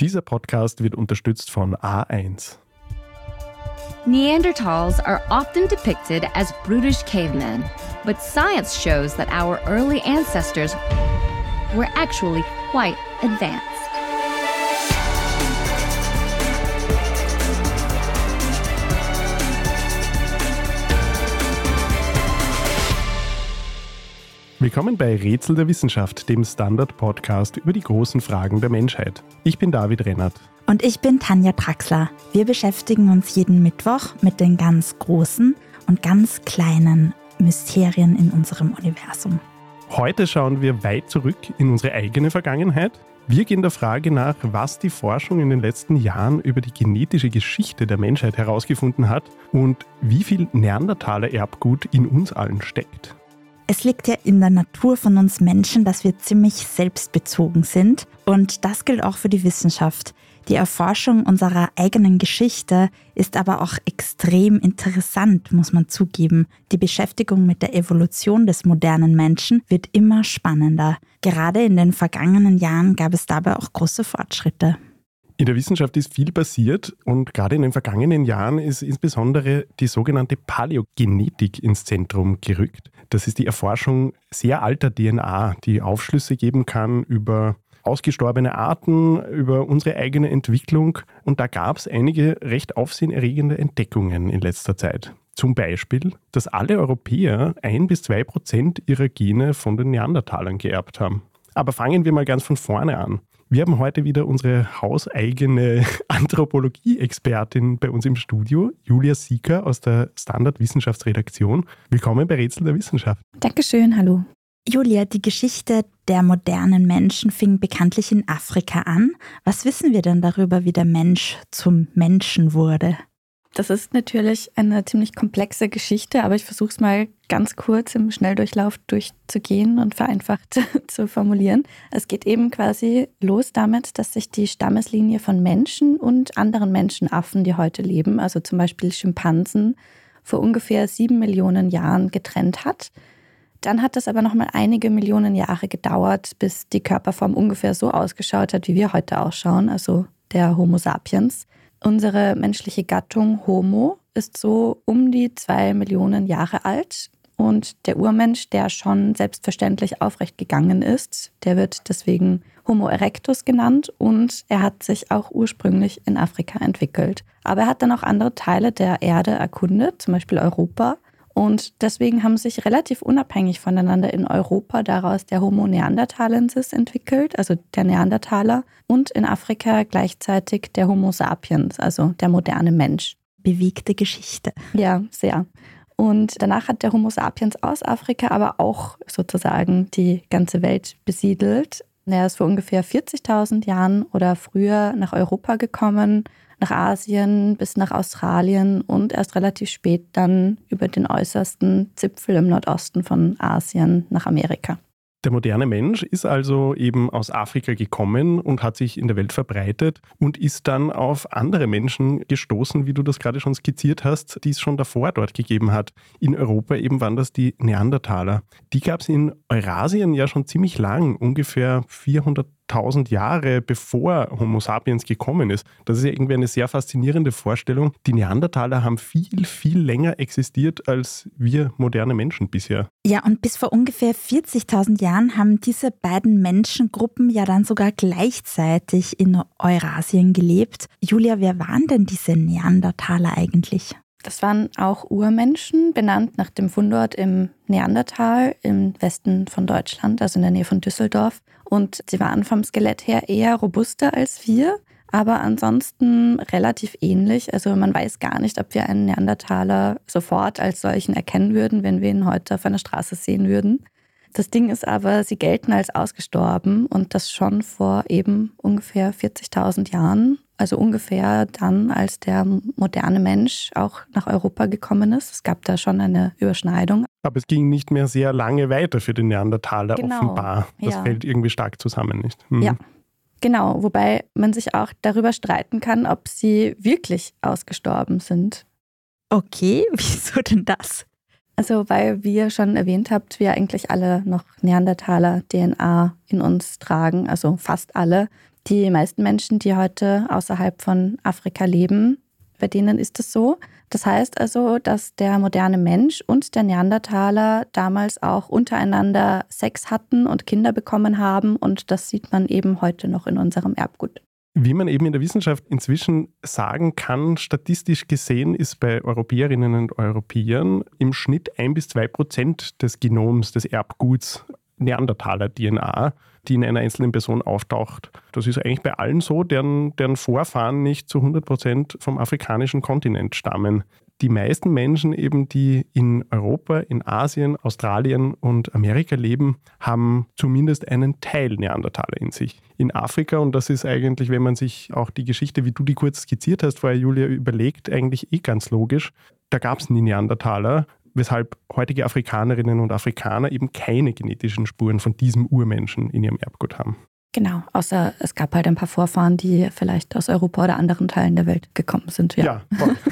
Dieser Podcast wird unterstützt von A1. Neanderthals are often depicted as brutish cavemen, but science shows that our early ancestors were actually quite advanced. Willkommen bei Rätsel der Wissenschaft, dem Standard-Podcast über die großen Fragen der Menschheit. Ich bin David Rennert. Und ich bin Tanja Traxler. Wir beschäftigen uns jeden Mittwoch mit den ganz großen und ganz kleinen Mysterien in unserem Universum. Heute schauen wir weit zurück in unsere eigene Vergangenheit. Wir gehen der Frage nach, was die Forschung in den letzten Jahren über die genetische Geschichte der Menschheit herausgefunden hat und wie viel Neandertaler Erbgut in uns allen steckt. Es liegt ja in der Natur von uns Menschen, dass wir ziemlich selbstbezogen sind. Und das gilt auch für die Wissenschaft. Die Erforschung unserer eigenen Geschichte ist aber auch extrem interessant, muss man zugeben. Die Beschäftigung mit der Evolution des modernen Menschen wird immer spannender. Gerade in den vergangenen Jahren gab es dabei auch große Fortschritte. In der Wissenschaft ist viel passiert und gerade in den vergangenen Jahren ist insbesondere die sogenannte Paläogenetik ins Zentrum gerückt. Das ist die Erforschung sehr alter DNA, die Aufschlüsse geben kann über ausgestorbene Arten, über unsere eigene Entwicklung. Und da gab es einige recht aufsehenerregende Entdeckungen in letzter Zeit. Zum Beispiel, dass alle Europäer ein bis zwei Prozent ihrer Gene von den Neandertalern geerbt haben. Aber fangen wir mal ganz von vorne an. Wir haben heute wieder unsere hauseigene Anthropologie-Expertin bei uns im Studio, Julia Sieker aus der Standard-Wissenschaftsredaktion. Willkommen bei Rätsel der Wissenschaft. Dankeschön, hallo. Julia, die Geschichte der modernen Menschen fing bekanntlich in Afrika an. Was wissen wir denn darüber, wie der Mensch zum Menschen wurde? Das ist natürlich eine ziemlich komplexe Geschichte, aber ich versuche es mal ganz kurz im Schnelldurchlauf durchzugehen und vereinfacht zu formulieren. Es geht eben quasi los damit, dass sich die Stammeslinie von Menschen und anderen Menschenaffen, die heute leben, also zum Beispiel Schimpansen, vor ungefähr sieben Millionen Jahren getrennt hat. Dann hat es aber noch mal einige Millionen Jahre gedauert, bis die Körperform ungefähr so ausgeschaut hat, wie wir heute ausschauen, also der Homo sapiens. Unsere menschliche Gattung Homo ist so um die zwei Millionen Jahre alt. Und der Urmensch, der schon selbstverständlich aufrecht gegangen ist, der wird deswegen Homo erectus genannt und er hat sich auch ursprünglich in Afrika entwickelt. Aber er hat dann auch andere Teile der Erde erkundet, zum Beispiel Europa. Und deswegen haben sich relativ unabhängig voneinander in Europa daraus der Homo neanderthalensis entwickelt, also der Neandertaler, und in Afrika gleichzeitig der Homo sapiens, also der moderne Mensch. Bewegte Geschichte. Ja, sehr. Und danach hat der Homo sapiens aus Afrika aber auch sozusagen die ganze Welt besiedelt. Er ist vor ungefähr 40.000 Jahren oder früher nach Europa gekommen nach Asien bis nach Australien und erst relativ spät dann über den äußersten Zipfel im Nordosten von Asien nach Amerika. Der moderne Mensch ist also eben aus Afrika gekommen und hat sich in der Welt verbreitet und ist dann auf andere Menschen gestoßen, wie du das gerade schon skizziert hast, die es schon davor dort gegeben hat. In Europa eben waren das die Neandertaler. Die gab es in Eurasien ja schon ziemlich lang, ungefähr 400 tausend Jahre bevor Homo sapiens gekommen ist. Das ist ja irgendwie eine sehr faszinierende Vorstellung. Die Neandertaler haben viel, viel länger existiert als wir moderne Menschen bisher. Ja, und bis vor ungefähr 40.000 Jahren haben diese beiden Menschengruppen ja dann sogar gleichzeitig in Eurasien gelebt. Julia, wer waren denn diese Neandertaler eigentlich? Das waren auch Urmenschen, benannt nach dem Fundort im Neandertal im Westen von Deutschland, also in der Nähe von Düsseldorf. Und sie waren vom Skelett her eher robuster als wir, aber ansonsten relativ ähnlich. Also man weiß gar nicht, ob wir einen Neandertaler sofort als solchen erkennen würden, wenn wir ihn heute auf einer Straße sehen würden. Das Ding ist aber, sie gelten als ausgestorben und das schon vor eben ungefähr 40.000 Jahren. Also ungefähr dann, als der moderne Mensch auch nach Europa gekommen ist. Es gab da schon eine Überschneidung. Aber es ging nicht mehr sehr lange weiter für den Neandertaler genau. offenbar. Das ja. fällt irgendwie stark zusammen, nicht? Mhm. Ja. Genau, wobei man sich auch darüber streiten kann, ob sie wirklich ausgestorben sind. Okay, wieso denn das? Also, weil, wie ihr schon erwähnt habt, wir eigentlich alle noch Neandertaler-DNA in uns tragen, also fast alle. Die meisten Menschen, die heute außerhalb von Afrika leben, bei denen ist es so. Das heißt also, dass der moderne Mensch und der Neandertaler damals auch untereinander Sex hatten und Kinder bekommen haben und das sieht man eben heute noch in unserem Erbgut. Wie man eben in der Wissenschaft inzwischen sagen kann, statistisch gesehen ist bei Europäerinnen und Europäern im Schnitt ein bis zwei Prozent des Genoms, des Erbguts Neandertaler-DNA, die in einer einzelnen Person auftaucht. Das ist eigentlich bei allen so, deren, deren Vorfahren nicht zu 100 Prozent vom afrikanischen Kontinent stammen die meisten Menschen eben, die in Europa, in Asien, Australien und Amerika leben, haben zumindest einen Teil Neandertaler in sich. In Afrika, und das ist eigentlich, wenn man sich auch die Geschichte, wie du die kurz skizziert hast, vorher Julia überlegt, eigentlich eh ganz logisch. Da gab es nie Neandertaler, weshalb heutige Afrikanerinnen und Afrikaner eben keine genetischen Spuren von diesem Urmenschen in ihrem Erbgut haben. Genau, außer es gab halt ein paar Vorfahren, die vielleicht aus Europa oder anderen Teilen der Welt gekommen sind. Ja, ja voll.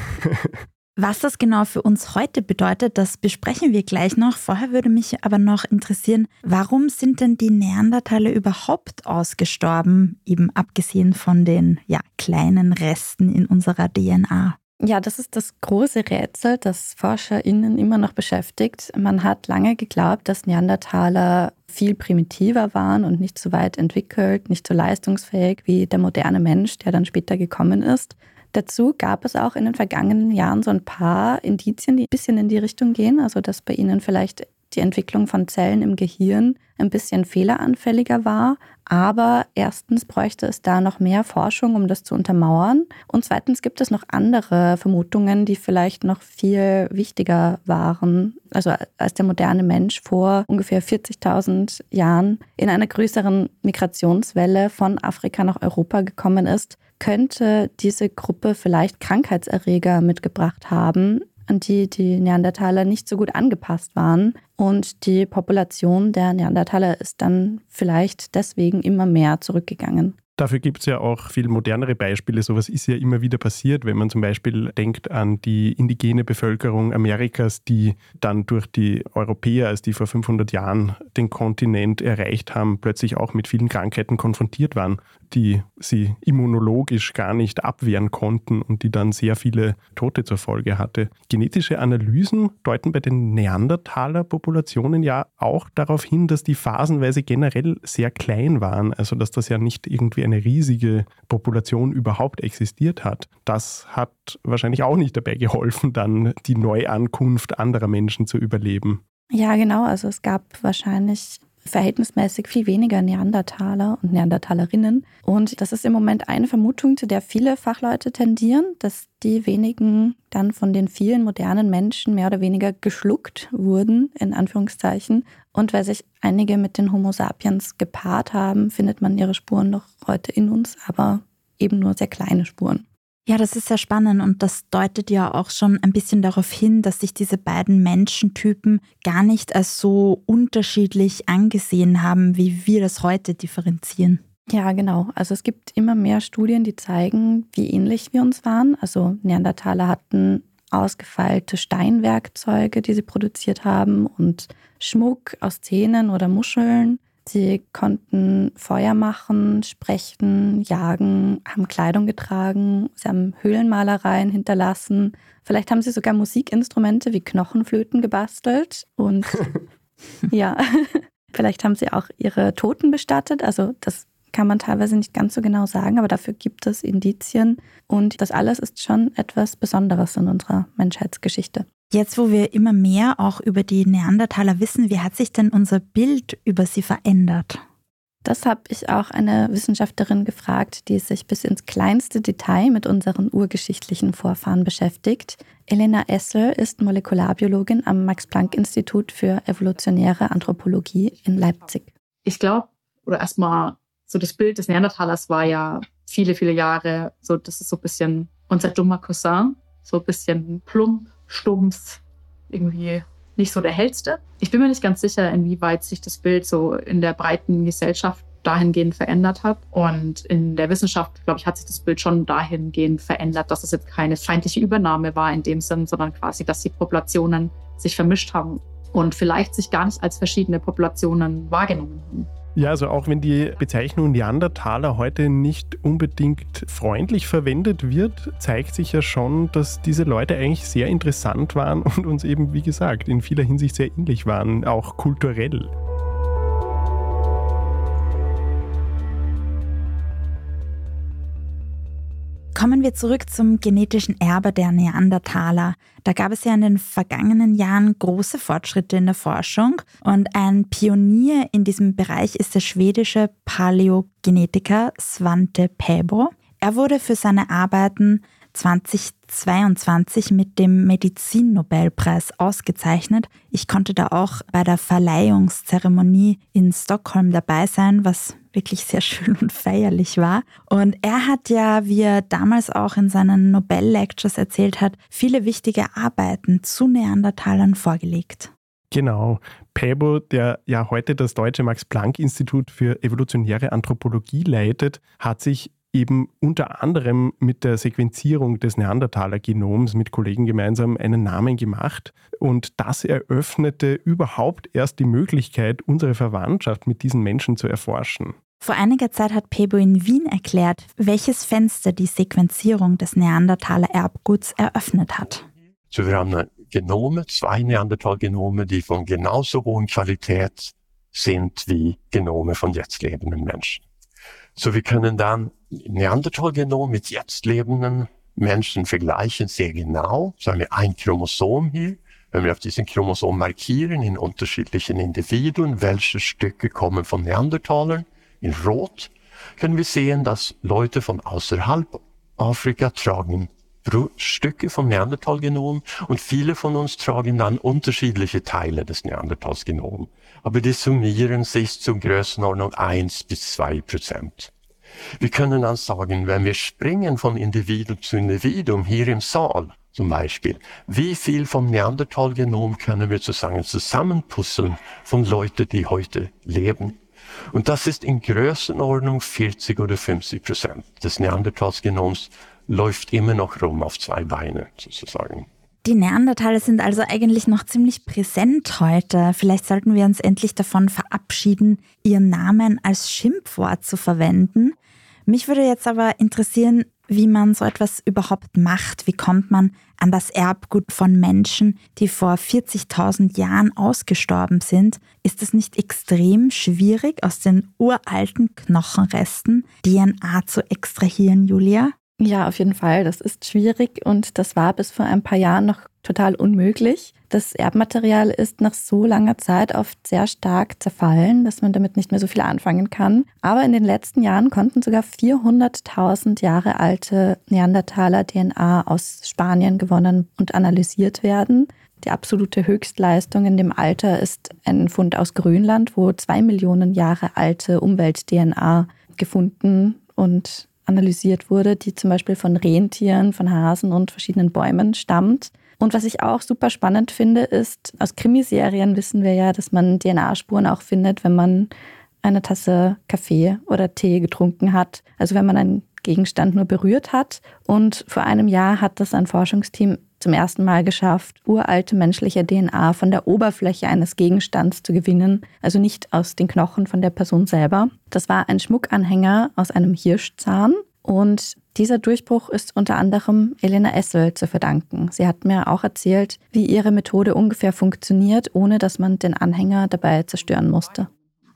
Was das genau für uns heute bedeutet, das besprechen wir gleich noch. Vorher würde mich aber noch interessieren, warum sind denn die Neandertaler überhaupt ausgestorben, eben abgesehen von den ja, kleinen Resten in unserer DNA? Ja, das ist das große Rätsel, das ForscherInnen immer noch beschäftigt. Man hat lange geglaubt, dass Neandertaler viel primitiver waren und nicht so weit entwickelt, nicht so leistungsfähig wie der moderne Mensch, der dann später gekommen ist. Dazu gab es auch in den vergangenen Jahren so ein paar Indizien, die ein bisschen in die Richtung gehen, also dass bei ihnen vielleicht die Entwicklung von Zellen im Gehirn ein bisschen fehleranfälliger war. Aber erstens bräuchte es da noch mehr Forschung, um das zu untermauern. Und zweitens gibt es noch andere Vermutungen, die vielleicht noch viel wichtiger waren. Also als der moderne Mensch vor ungefähr 40.000 Jahren in einer größeren Migrationswelle von Afrika nach Europa gekommen ist, könnte diese Gruppe vielleicht Krankheitserreger mitgebracht haben, an die die Neandertaler nicht so gut angepasst waren. Und die Population der Neandertaler ist dann vielleicht deswegen immer mehr zurückgegangen. Dafür gibt es ja auch viel modernere Beispiele. Sowas ist ja immer wieder passiert, wenn man zum Beispiel denkt an die indigene Bevölkerung Amerikas, die dann durch die Europäer, als die vor 500 Jahren den Kontinent erreicht haben, plötzlich auch mit vielen Krankheiten konfrontiert waren, die sie immunologisch gar nicht abwehren konnten und die dann sehr viele Tote zur Folge hatte. Genetische Analysen deuten bei den Neandertaler-Populationen ja auch darauf hin, dass die phasenweise generell sehr klein waren, also dass das ja nicht irgendwie eine riesige Population überhaupt existiert hat. Das hat wahrscheinlich auch nicht dabei geholfen, dann die Neuankunft anderer Menschen zu überleben. Ja, genau. Also es gab wahrscheinlich verhältnismäßig viel weniger Neandertaler und Neandertalerinnen. Und das ist im Moment eine Vermutung, zu der viele Fachleute tendieren, dass die wenigen dann von den vielen modernen Menschen mehr oder weniger geschluckt wurden, in Anführungszeichen. Und weil sich einige mit den Homo sapiens gepaart haben, findet man ihre Spuren noch heute in uns, aber eben nur sehr kleine Spuren. Ja, das ist sehr spannend und das deutet ja auch schon ein bisschen darauf hin, dass sich diese beiden Menschentypen gar nicht als so unterschiedlich angesehen haben, wie wir das heute differenzieren. Ja, genau. Also es gibt immer mehr Studien, die zeigen, wie ähnlich wir uns waren. Also Neandertaler hatten ausgefeilte Steinwerkzeuge, die sie produziert haben und Schmuck aus Zähnen oder Muscheln. Sie konnten Feuer machen, sprechen, jagen, haben Kleidung getragen, sie haben Höhlenmalereien hinterlassen. Vielleicht haben sie sogar Musikinstrumente wie Knochenflöten gebastelt und ja, vielleicht haben sie auch ihre Toten bestattet. Also das kann man teilweise nicht ganz so genau sagen, aber dafür gibt es Indizien und das alles ist schon etwas Besonderes in unserer Menschheitsgeschichte. Jetzt, wo wir immer mehr auch über die Neandertaler wissen, wie hat sich denn unser Bild über sie verändert? Das habe ich auch eine Wissenschaftlerin gefragt, die sich bis ins kleinste Detail mit unseren urgeschichtlichen Vorfahren beschäftigt. Elena Essel ist Molekularbiologin am Max-Planck-Institut für evolutionäre Anthropologie in Leipzig. Ich glaube, oder erstmal so das Bild des Neandertalers war ja viele, viele Jahre so, das ist so ein bisschen unser dummer Cousin, so ein bisschen plump, stumpf, irgendwie nicht so der hellste. Ich bin mir nicht ganz sicher, inwieweit sich das Bild so in der breiten Gesellschaft dahingehend verändert hat. Und in der Wissenschaft, glaube ich, hat sich das Bild schon dahingehend verändert, dass es jetzt keine feindliche Übernahme war in dem Sinn, sondern quasi, dass die Populationen sich vermischt haben und vielleicht sich gar nicht als verschiedene Populationen wahrgenommen haben. Ja, also auch wenn die Bezeichnung Neandertaler heute nicht unbedingt freundlich verwendet wird, zeigt sich ja schon, dass diese Leute eigentlich sehr interessant waren und uns eben, wie gesagt, in vieler Hinsicht sehr ähnlich waren, auch kulturell. Kommen wir zurück zum genetischen Erbe der Neandertaler. Da gab es ja in den vergangenen Jahren große Fortschritte in der Forschung und ein Pionier in diesem Bereich ist der schwedische Paläogenetiker Svante Pääbo. Er wurde für seine Arbeiten 2022 mit dem Medizinnobelpreis ausgezeichnet. Ich konnte da auch bei der Verleihungszeremonie in Stockholm dabei sein, was wirklich sehr schön und feierlich war. Und er hat ja, wie er damals auch in seinen Nobel-Lectures erzählt hat, viele wichtige Arbeiten zu Neandertalern vorgelegt. Genau. Pebo, der ja heute das Deutsche Max-Planck-Institut für evolutionäre Anthropologie leitet, hat sich eben unter anderem mit der Sequenzierung des Neandertaler-Genoms mit Kollegen gemeinsam einen Namen gemacht. Und das eröffnete überhaupt erst die Möglichkeit, unsere Verwandtschaft mit diesen Menschen zu erforschen. Vor einiger Zeit hat Pebo in Wien erklärt, welches Fenster die Sequenzierung des Neandertaler-Erbguts eröffnet hat. So, wir haben Genome, zwei Neandertal-Genome, die von genauso hohen Qualität sind wie Genome von jetzt lebenden Menschen. So, wir können dann Neandertal-Genom mit jetzt lebenden Menschen vergleichen sehr genau. Sagen wir ein Chromosom hier. Wenn wir auf diesem Chromosom markieren in unterschiedlichen Individuen, welche Stücke kommen von Neandertalern, in Rot, können wir sehen, dass Leute von außerhalb Afrika tragen Stücke vom Neandertal-Genom und viele von uns tragen dann unterschiedliche Teile des Neandertals-Genom. Aber die summieren sich zur Größenordnung 1 bis 2 Prozent. Wir können dann sagen, wenn wir springen von Individuum zu Individuum hier im Saal zum Beispiel, wie viel vom Neandertal-Genom können wir sozusagen zusammenpuzzeln von Leuten, die heute leben? Und das ist in Größenordnung 40 oder 50 Prozent des Neandertals-Genoms läuft immer noch rum auf zwei Beine sozusagen. Die Neandertaler sind also eigentlich noch ziemlich präsent heute. Vielleicht sollten wir uns endlich davon verabschieden, ihren Namen als Schimpfwort zu verwenden. Mich würde jetzt aber interessieren, wie man so etwas überhaupt macht. Wie kommt man an das Erbgut von Menschen, die vor 40.000 Jahren ausgestorben sind? Ist es nicht extrem schwierig, aus den uralten Knochenresten DNA zu extrahieren, Julia? Ja, auf jeden Fall. Das ist schwierig und das war bis vor ein paar Jahren noch total unmöglich. Das Erbmaterial ist nach so langer Zeit oft sehr stark zerfallen, dass man damit nicht mehr so viel anfangen kann. Aber in den letzten Jahren konnten sogar 400.000 Jahre alte Neandertaler DNA aus Spanien gewonnen und analysiert werden. Die absolute Höchstleistung in dem Alter ist ein Fund aus Grönland, wo zwei Millionen Jahre alte Umwelt-DNA gefunden und analysiert wurde, die zum Beispiel von Rentieren, von Hasen und verschiedenen Bäumen stammt. Und was ich auch super spannend finde, ist, aus Krimiserien wissen wir ja, dass man DNA-Spuren auch findet, wenn man eine Tasse Kaffee oder Tee getrunken hat. Also wenn man einen Gegenstand nur berührt hat. Und vor einem Jahr hat das ein Forschungsteam zum ersten Mal geschafft, uralte menschliche DNA von der Oberfläche eines Gegenstands zu gewinnen, also nicht aus den Knochen von der Person selber. Das war ein Schmuckanhänger aus einem Hirschzahn und dieser Durchbruch ist unter anderem Elena Essel zu verdanken. Sie hat mir auch erzählt, wie ihre Methode ungefähr funktioniert, ohne dass man den Anhänger dabei zerstören musste.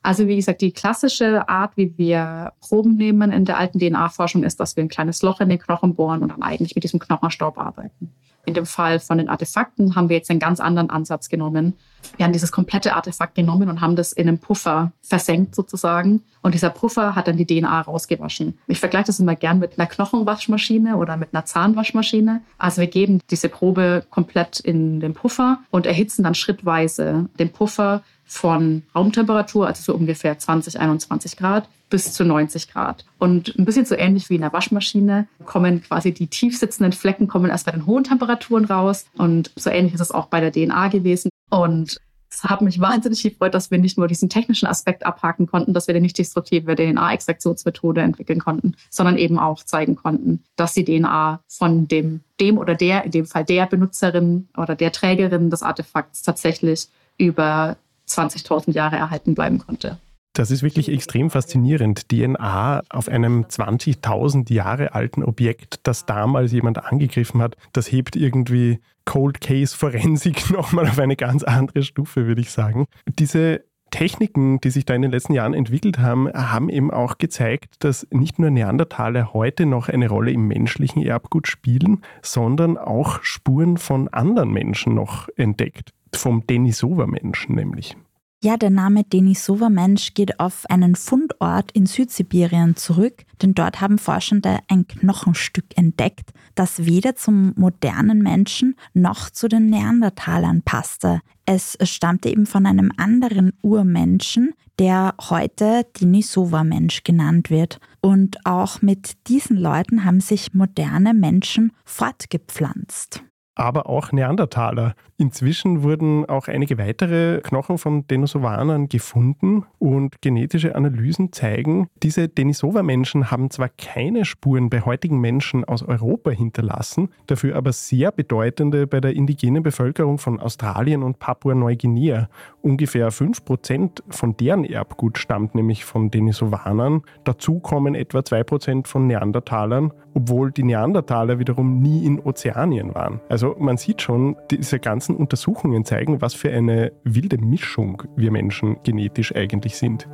Also wie gesagt, die klassische Art, wie wir Proben nehmen in der alten DNA-Forschung, ist, dass wir ein kleines Loch in den Knochen bohren und dann eigentlich mit diesem Knochenstaub arbeiten. In dem Fall von den Artefakten haben wir jetzt einen ganz anderen Ansatz genommen. Wir haben dieses komplette Artefakt genommen und haben das in einem Puffer versenkt sozusagen. Und dieser Puffer hat dann die DNA rausgewaschen. Ich vergleiche das immer gern mit einer Knochenwaschmaschine oder mit einer Zahnwaschmaschine. Also wir geben diese Probe komplett in den Puffer und erhitzen dann schrittweise den Puffer von Raumtemperatur, also so ungefähr 20, 21 Grad, bis zu 90 Grad. Und ein bisschen so ähnlich wie in der Waschmaschine kommen quasi die tief sitzenden Flecken kommen erst bei den hohen Temperaturen raus. Und so ähnlich ist es auch bei der DNA gewesen. Und es hat mich wahnsinnig gefreut, dass wir nicht nur diesen technischen Aspekt abhaken konnten, dass wir eine nicht destruktive DNA-Extraktionsmethode entwickeln konnten, sondern eben auch zeigen konnten, dass die DNA von dem, dem oder der, in dem Fall der Benutzerin oder der Trägerin des Artefakts tatsächlich über 20.000 Jahre erhalten bleiben konnte. Das ist wirklich extrem faszinierend. DNA auf einem 20.000 Jahre alten Objekt, das damals jemand angegriffen hat, das hebt irgendwie Cold Case Forensik nochmal auf eine ganz andere Stufe, würde ich sagen. Diese Techniken, die sich da in den letzten Jahren entwickelt haben, haben eben auch gezeigt, dass nicht nur Neandertaler heute noch eine Rolle im menschlichen Erbgut spielen, sondern auch Spuren von anderen Menschen noch entdeckt. Vom Denisova-Menschen nämlich. Ja, der Name Denisova-Mensch geht auf einen Fundort in Südsibirien zurück, denn dort haben Forschende ein Knochenstück entdeckt, das weder zum modernen Menschen noch zu den Neandertalern passte. Es stammte eben von einem anderen Urmenschen, der heute Denisova-Mensch genannt wird. Und auch mit diesen Leuten haben sich moderne Menschen fortgepflanzt aber auch Neandertaler. Inzwischen wurden auch einige weitere Knochen von Denisovanern gefunden und genetische Analysen zeigen, diese Denisova-Menschen haben zwar keine Spuren bei heutigen Menschen aus Europa hinterlassen, dafür aber sehr bedeutende bei der indigenen Bevölkerung von Australien und Papua-Neuguinea. Ungefähr 5% von deren Erbgut stammt nämlich von Denisovanern. Dazu kommen etwa 2% von Neandertalern, obwohl die Neandertaler wiederum nie in Ozeanien waren. Also man sieht schon, diese ganzen Untersuchungen zeigen, was für eine wilde Mischung wir Menschen genetisch eigentlich sind.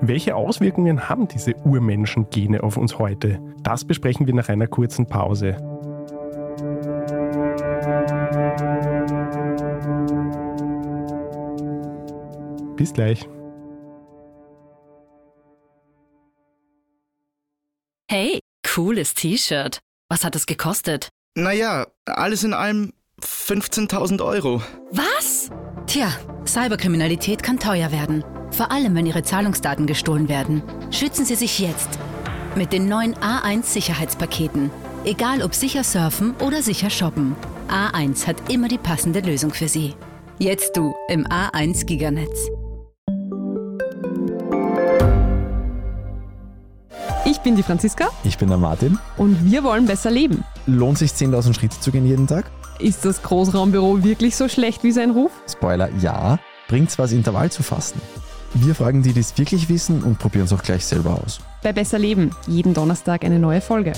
Welche Auswirkungen haben diese Urmenschen-Gene auf uns heute? Das besprechen wir nach einer kurzen Pause. Bis gleich. Hey, cooles T-Shirt. Was hat es gekostet? Naja, alles in allem 15.000 Euro. Was? Tja, Cyberkriminalität kann teuer werden. Vor allem, wenn Ihre Zahlungsdaten gestohlen werden. Schützen Sie sich jetzt. Mit den neuen A1 Sicherheitspaketen. Egal ob sicher surfen oder sicher shoppen. A1 hat immer die passende Lösung für Sie. Jetzt du im A1 Giganetz. Ich bin die Franziska. Ich bin der Martin. Und wir wollen besser leben. Lohnt sich 10.000 Schritte zu gehen jeden Tag? Ist das Großraumbüro wirklich so schlecht wie sein Ruf? Spoiler, ja. Bringt's was, Intervall zu fassen? Wir fragen die, die es wirklich wissen und probieren es auch gleich selber aus. Bei Besser Leben, jeden Donnerstag eine neue Folge.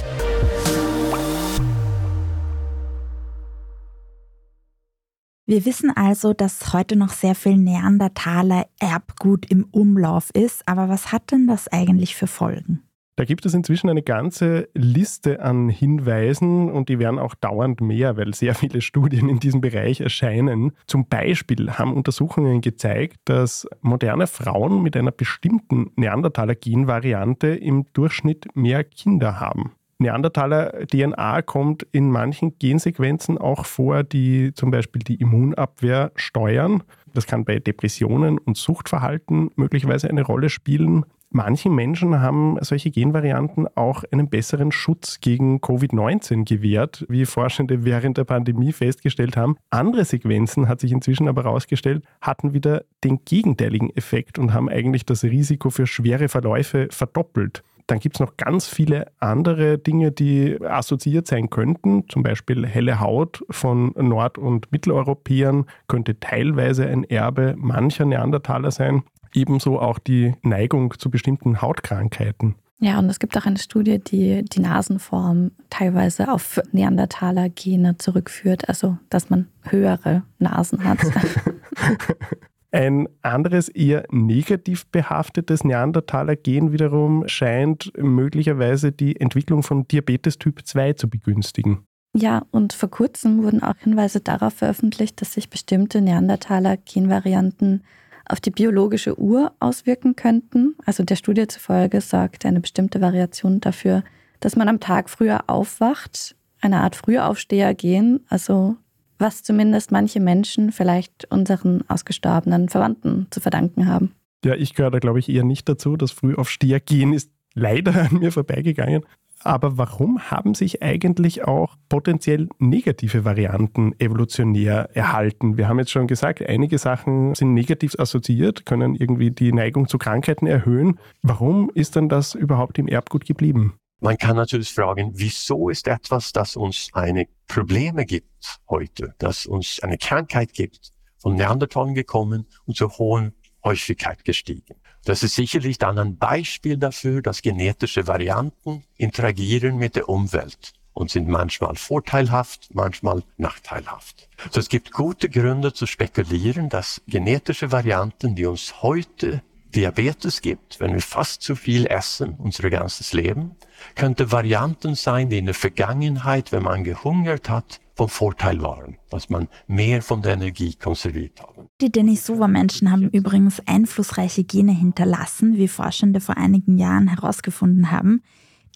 Wir wissen also, dass heute noch sehr viel Neandertaler Erbgut im Umlauf ist, aber was hat denn das eigentlich für Folgen? Da gibt es inzwischen eine ganze Liste an Hinweisen und die werden auch dauernd mehr, weil sehr viele Studien in diesem Bereich erscheinen. Zum Beispiel haben Untersuchungen gezeigt, dass moderne Frauen mit einer bestimmten Neandertaler-Genvariante im Durchschnitt mehr Kinder haben. Neandertaler-DNA kommt in manchen Gensequenzen auch vor, die zum Beispiel die Immunabwehr steuern. Das kann bei Depressionen und Suchtverhalten möglicherweise eine Rolle spielen. Manche Menschen haben solche Genvarianten auch einen besseren Schutz gegen Covid-19 gewährt, wie Forschende während der Pandemie festgestellt haben. Andere Sequenzen, hat sich inzwischen aber herausgestellt, hatten wieder den gegenteiligen Effekt und haben eigentlich das Risiko für schwere Verläufe verdoppelt. Dann gibt es noch ganz viele andere Dinge, die assoziiert sein könnten. Zum Beispiel helle Haut von Nord- und Mitteleuropäern könnte teilweise ein Erbe mancher Neandertaler sein ebenso auch die Neigung zu bestimmten Hautkrankheiten. Ja, und es gibt auch eine Studie, die die Nasenform teilweise auf Neandertaler-Gene zurückführt, also dass man höhere Nasen hat. Ein anderes eher negativ behaftetes Neandertaler-Gen wiederum scheint möglicherweise die Entwicklung von Diabetes Typ 2 zu begünstigen. Ja, und vor kurzem wurden auch Hinweise darauf veröffentlicht, dass sich bestimmte Neandertaler-Genvarianten auf die biologische Uhr auswirken könnten. Also der Studie zufolge sorgt eine bestimmte Variation dafür, dass man am Tag früher aufwacht, eine Art Frühaufsteher gehen, also was zumindest manche Menschen vielleicht unseren ausgestorbenen Verwandten zu verdanken haben. Ja, ich gehöre da, glaube ich, eher nicht dazu. Das Frühaufsteher gehen ist leider an mir vorbeigegangen. Aber warum haben sich eigentlich auch potenziell negative Varianten evolutionär erhalten? Wir haben jetzt schon gesagt, einige Sachen sind negativ assoziiert, können irgendwie die Neigung zu Krankheiten erhöhen. Warum ist denn das überhaupt im Erbgut geblieben? Man kann natürlich fragen, wieso ist etwas, das uns eine Probleme gibt heute, das uns eine Krankheit gibt, von Neandertalern gekommen und zur hohen Häufigkeit gestiegen. Das ist sicherlich dann ein Beispiel dafür, dass genetische Varianten interagieren mit der Umwelt und sind manchmal vorteilhaft, manchmal nachteilhaft. So es gibt gute Gründe zu spekulieren, dass genetische Varianten, die uns heute Diabetes gibt, wenn wir fast zu viel essen, unser ganzes Leben, könnte Varianten sein, die in der Vergangenheit, wenn man gehungert hat, vom Vorteil waren, dass man mehr von der Energie konserviert haben. Die Denisova-Menschen haben übrigens einflussreiche Gene hinterlassen, wie Forschende vor einigen Jahren herausgefunden haben.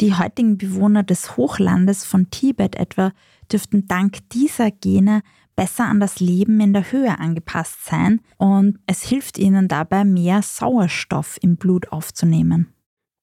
Die heutigen Bewohner des Hochlandes von Tibet etwa dürften dank dieser Gene besser an das Leben in der Höhe angepasst sein und es hilft ihnen dabei, mehr Sauerstoff im Blut aufzunehmen.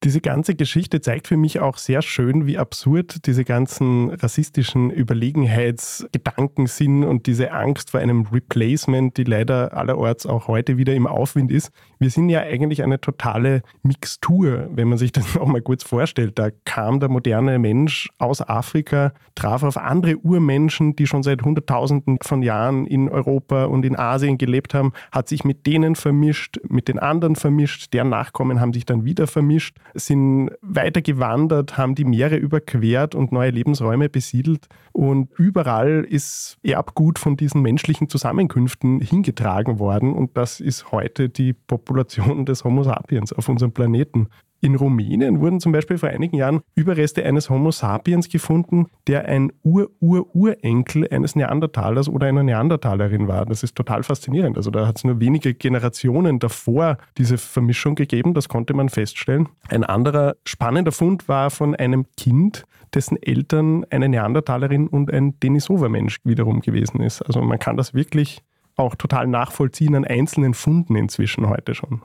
Diese ganze Geschichte zeigt für mich auch sehr schön, wie absurd diese ganzen rassistischen Überlegenheitsgedanken sind und diese Angst vor einem Replacement, die leider allerorts auch heute wieder im Aufwind ist. Wir sind ja eigentlich eine totale Mixtur, wenn man sich das nochmal kurz vorstellt. Da kam der moderne Mensch aus Afrika, traf auf andere Urmenschen, die schon seit Hunderttausenden von Jahren in Europa und in Asien gelebt haben, hat sich mit denen vermischt, mit den anderen vermischt, deren Nachkommen haben sich dann wieder vermischt sind weiter gewandert, haben die Meere überquert und neue Lebensräume besiedelt. Und überall ist Erbgut von diesen menschlichen Zusammenkünften hingetragen worden. Und das ist heute die Population des Homo sapiens auf unserem Planeten. In Rumänien wurden zum Beispiel vor einigen Jahren Überreste eines Homo sapiens gefunden, der ein Ur-Ur-Urenkel eines Neandertalers oder einer Neandertalerin war. Das ist total faszinierend. Also da hat es nur wenige Generationen davor diese Vermischung gegeben, das konnte man feststellen. Ein anderer spannender Fund war von einem Kind, dessen Eltern eine Neandertalerin und ein Denisova-Mensch wiederum gewesen ist. Also man kann das wirklich auch total nachvollziehen an einzelnen Funden inzwischen heute schon.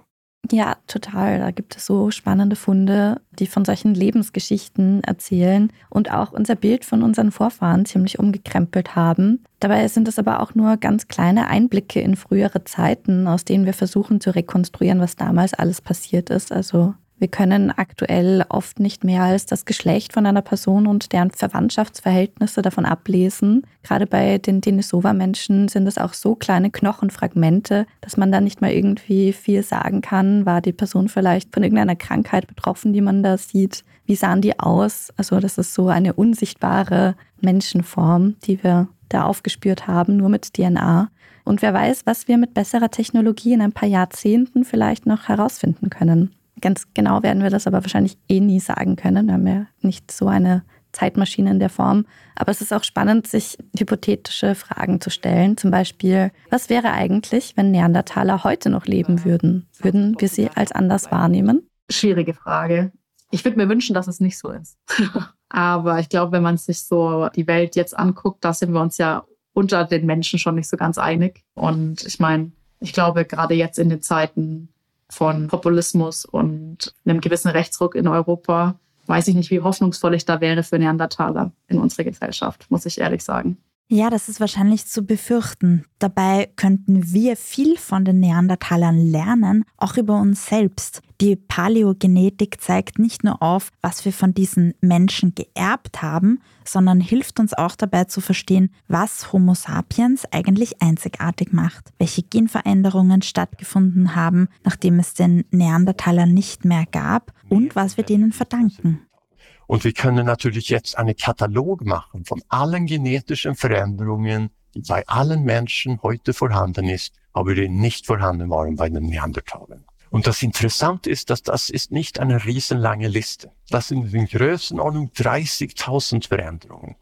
Ja, total. Da gibt es so spannende Funde, die von solchen Lebensgeschichten erzählen und auch unser Bild von unseren Vorfahren ziemlich umgekrempelt haben. Dabei sind es aber auch nur ganz kleine Einblicke in frühere Zeiten, aus denen wir versuchen zu rekonstruieren, was damals alles passiert ist. Also wir können aktuell oft nicht mehr als das Geschlecht von einer Person und deren Verwandtschaftsverhältnisse davon ablesen. Gerade bei den Denisova-Menschen sind es auch so kleine Knochenfragmente, dass man da nicht mal irgendwie viel sagen kann. War die Person vielleicht von irgendeiner Krankheit betroffen, die man da sieht? Wie sahen die aus? Also das ist so eine unsichtbare Menschenform, die wir da aufgespürt haben, nur mit DNA. Und wer weiß, was wir mit besserer Technologie in ein paar Jahrzehnten vielleicht noch herausfinden können. Ganz genau werden wir das aber wahrscheinlich eh nie sagen können. Wir haben ja nicht so eine Zeitmaschine in der Form. Aber es ist auch spannend, sich hypothetische Fragen zu stellen. Zum Beispiel, was wäre eigentlich, wenn Neandertaler heute noch leben würden? Würden wir sie als anders wahrnehmen? Schwierige Frage. Ich würde mir wünschen, dass es nicht so ist. Aber ich glaube, wenn man sich so die Welt jetzt anguckt, da sind wir uns ja unter den Menschen schon nicht so ganz einig. Und ich meine, ich glaube, gerade jetzt in den Zeiten von Populismus und einem gewissen Rechtsruck in Europa, weiß ich nicht, wie hoffnungsvoll ich da wäre für Neandertaler in unserer Gesellschaft, muss ich ehrlich sagen. Ja, das ist wahrscheinlich zu befürchten. Dabei könnten wir viel von den Neandertalern lernen, auch über uns selbst. Die Paläogenetik zeigt nicht nur auf, was wir von diesen Menschen geerbt haben, sondern hilft uns auch dabei zu verstehen, was Homo sapiens eigentlich einzigartig macht, welche Genveränderungen stattgefunden haben, nachdem es den Neandertalern nicht mehr gab und was wir denen verdanken. Und wir können natürlich jetzt einen Katalog machen von allen genetischen Veränderungen, die bei allen Menschen heute vorhanden ist, aber die nicht vorhanden waren bei den Neandertalern. Und das Interessante ist, dass das ist nicht eine riesenlange Liste. Das sind in Größenordnung 30.000 Veränderungen.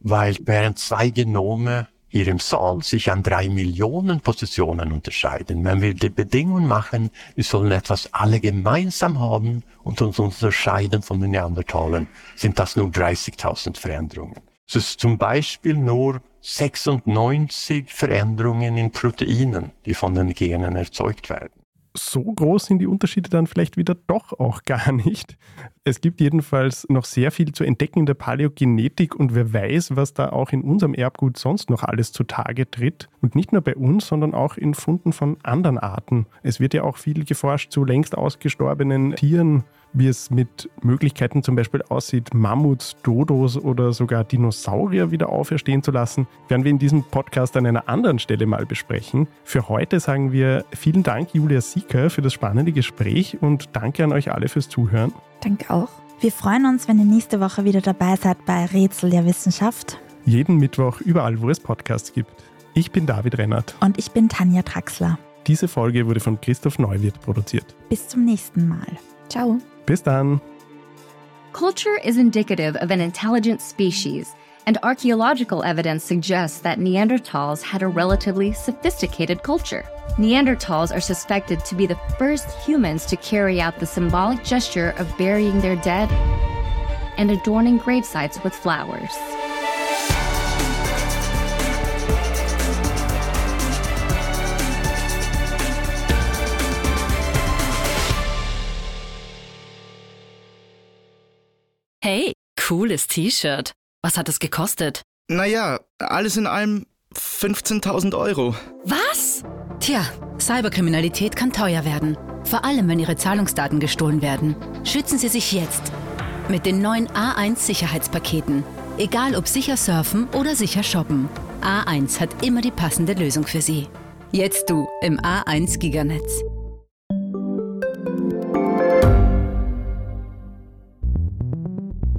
Weil während zwei Genome hier im Saal sich an drei Millionen Positionen unterscheiden. Wenn wir die Bedingungen machen, wir sollen etwas alle gemeinsam haben und uns unterscheiden von den Neandertalern, sind das nur 30.000 Veränderungen. Es ist zum Beispiel nur 96 Veränderungen in Proteinen, die von den Genen erzeugt werden so groß sind die Unterschiede dann vielleicht wieder doch auch gar nicht. Es gibt jedenfalls noch sehr viel zu entdecken in der Paläogenetik und wer weiß, was da auch in unserem Erbgut sonst noch alles zutage tritt. Und nicht nur bei uns, sondern auch in Funden von anderen Arten. Es wird ja auch viel geforscht zu längst ausgestorbenen Tieren, wie es mit Möglichkeiten zum Beispiel aussieht, Mammuts, Dodos oder sogar Dinosaurier wieder auferstehen zu lassen, werden wir in diesem Podcast an einer anderen Stelle mal besprechen. Für heute sagen wir vielen Dank, Julia Sieker, für das spannende Gespräch und danke an euch alle fürs Zuhören. Danke auch. Wir freuen uns, wenn ihr nächste Woche wieder dabei seid bei Rätsel der Wissenschaft. Jeden Mittwoch überall, wo es Podcasts gibt. Ich bin David Rennert. Und ich bin Tanja Traxler. Diese Folge wurde von Christoph Neuwirth produziert. Bis zum nächsten Mal. Ciao. Bis dann. Culture is indicative of an intelligent species, and archaeological evidence suggests that Neanderthals had a relatively sophisticated culture. Neanderthals are suspected to be the first humans to carry out the symbolic gesture of burying their dead and adorning gravesites with flowers. Hey, cooles T-Shirt. Was hat es gekostet? Naja, alles in allem 15.000 Euro. Was? Tja, Cyberkriminalität kann teuer werden. Vor allem, wenn Ihre Zahlungsdaten gestohlen werden. Schützen Sie sich jetzt. Mit den neuen A1 Sicherheitspaketen. Egal ob sicher surfen oder sicher shoppen. A1 hat immer die passende Lösung für Sie. Jetzt du im A1 Giganetz.